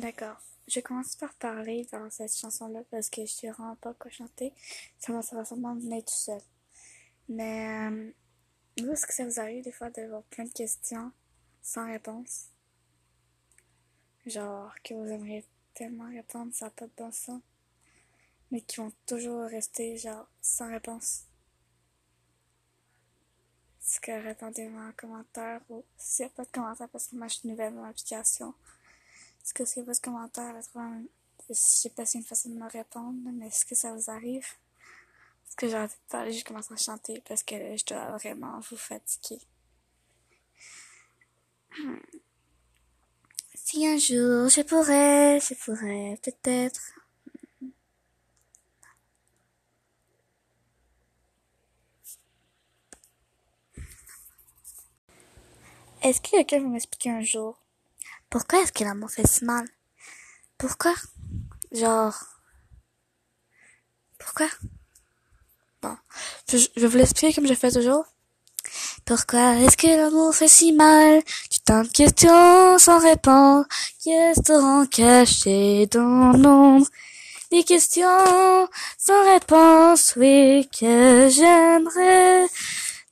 D'accord. Je commence par parler dans cette chanson-là parce que je sais vraiment pas quoi chanter. Ça va sûrement venir tout seul. Mais, euh, vous, est-ce que ça vous arrive des fois d'avoir plein de questions sans réponse? Genre, que vous aimeriez tellement répondre, ça n'a pas de bon sens, mais qui vont toujours rester, genre, sans réponse. Est-ce que répondez-moi en commentaire ou s'il n'y a pas de commentaire parce que moi je suis nouvelle dans l'application. Est-ce que pas de commentaire, je sais pas si une façon de me répondre, mais est-ce que ça vous arrive? Est-ce que j'ai envie de parler, je commence à chanter parce que je dois vraiment vous fatiguer. Si un jour je pourrais, je pourrais peut-être. Est-ce que quelqu'un va m'expliquer un jour pourquoi est-ce que l'amour fait si mal? Pourquoi? Genre. Pourquoi? Bon. Je, je vous l'expliquer comme je fais toujours. Pourquoi est-ce que l'amour fait si mal? Tu de questions sans réponse qui resteront cachées dans l'ombre. Des questions sans réponse, oui, que j'aimerais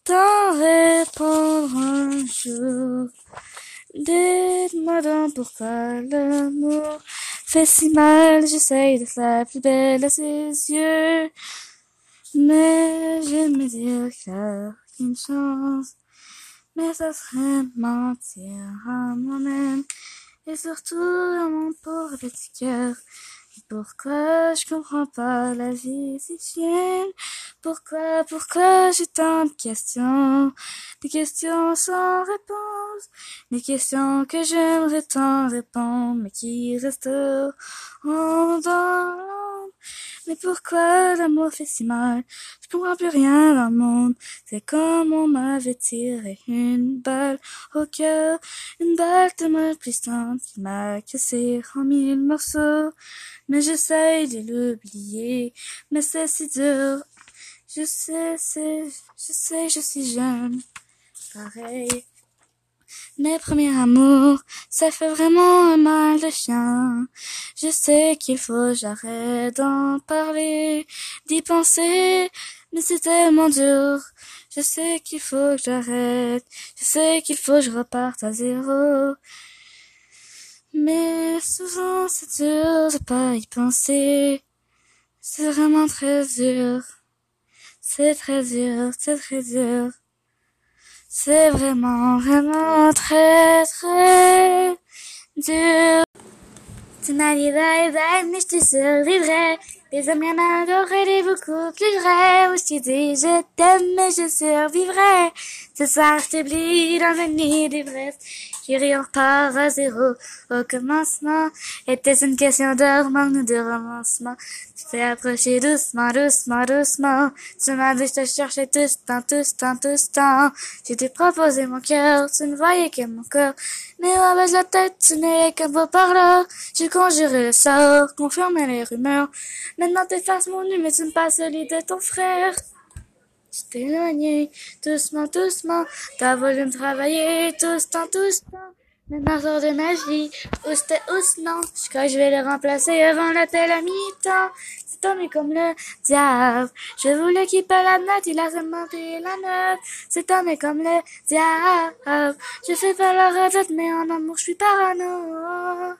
t'en répondre un jour. Dites-moi donc pourquoi l'amour fait si mal, j'essaye d'être la plus belle à ses yeux. Mais j'aime me dire qu'il a une chance. Mais ça serait mentir à moi-même. Et surtout à mon pauvre petit cœur. Pourquoi je comprends pas la vie si chienne? Pourquoi, pourquoi j'ai tant de questions? Des questions sans réponse. Des questions que j'aimerais tant répondre Mais qui restent en dans Mais pourquoi l'amour fait si mal? Je comprends plus rien dans le monde. C'est comme on m'avait tiré une balle au cœur. Une balle tellement puissante qui m'a cassé en mille morceaux. Mais j'essaye de l'oublier, mais c'est si dur. Je sais, je sais, je suis jeune, pareil. Mes premiers amours, ça fait vraiment un mal de chien. Je sais qu'il faut j'arrête d'en parler, d'y penser, mais c'est tellement dur. Je sais qu'il faut que j'arrête, je sais qu'il faut que je reparte à zéro. Mais souvent c'est dur de pas y penser. C'est vraiment très dur. C'est très dur, c'est très dur. C'est vraiment, vraiment très, très dur. Tu bye bye, mais je te survivrai. Les hommes bien m'adoreraient beaucoup plus vrai. Où je t'ai dit je t'aime, mais je survivrai. Ce soir, je t'oublie dans une nuit d'ivresse. En repart à zéro au commencement. Était une question d'heure, manque de romancement. Tu t'es approché doucement, doucement, doucement. Tu m'as dit je te cherchais tout ce temps, tout ce temps, tout ce temps. Tu t'es proposé mon cœur, tu ne voyais que mon corps. Mais baisse la tête, tu n'es qu'un beau parleur. J'ai conjuré le sort, confirmé les rumeurs. Maintenant t'effaces mon nu, mais tu me passes celui de ton frère. Tu t'es éloigné, doucement, doucement. T'as voulu me travailler, tout ce temps, tout ce temps. Maintenant sort de ma vie, où c'était non. Je crois que je vais le remplacer avant la telle à mi-temps. C'est tombé comme le diable. Je voulais qu'il paie la note, il a seulement payé la note. C'est tombé comme le diable. Je fais pas la retraite, mais en amour, je suis parano.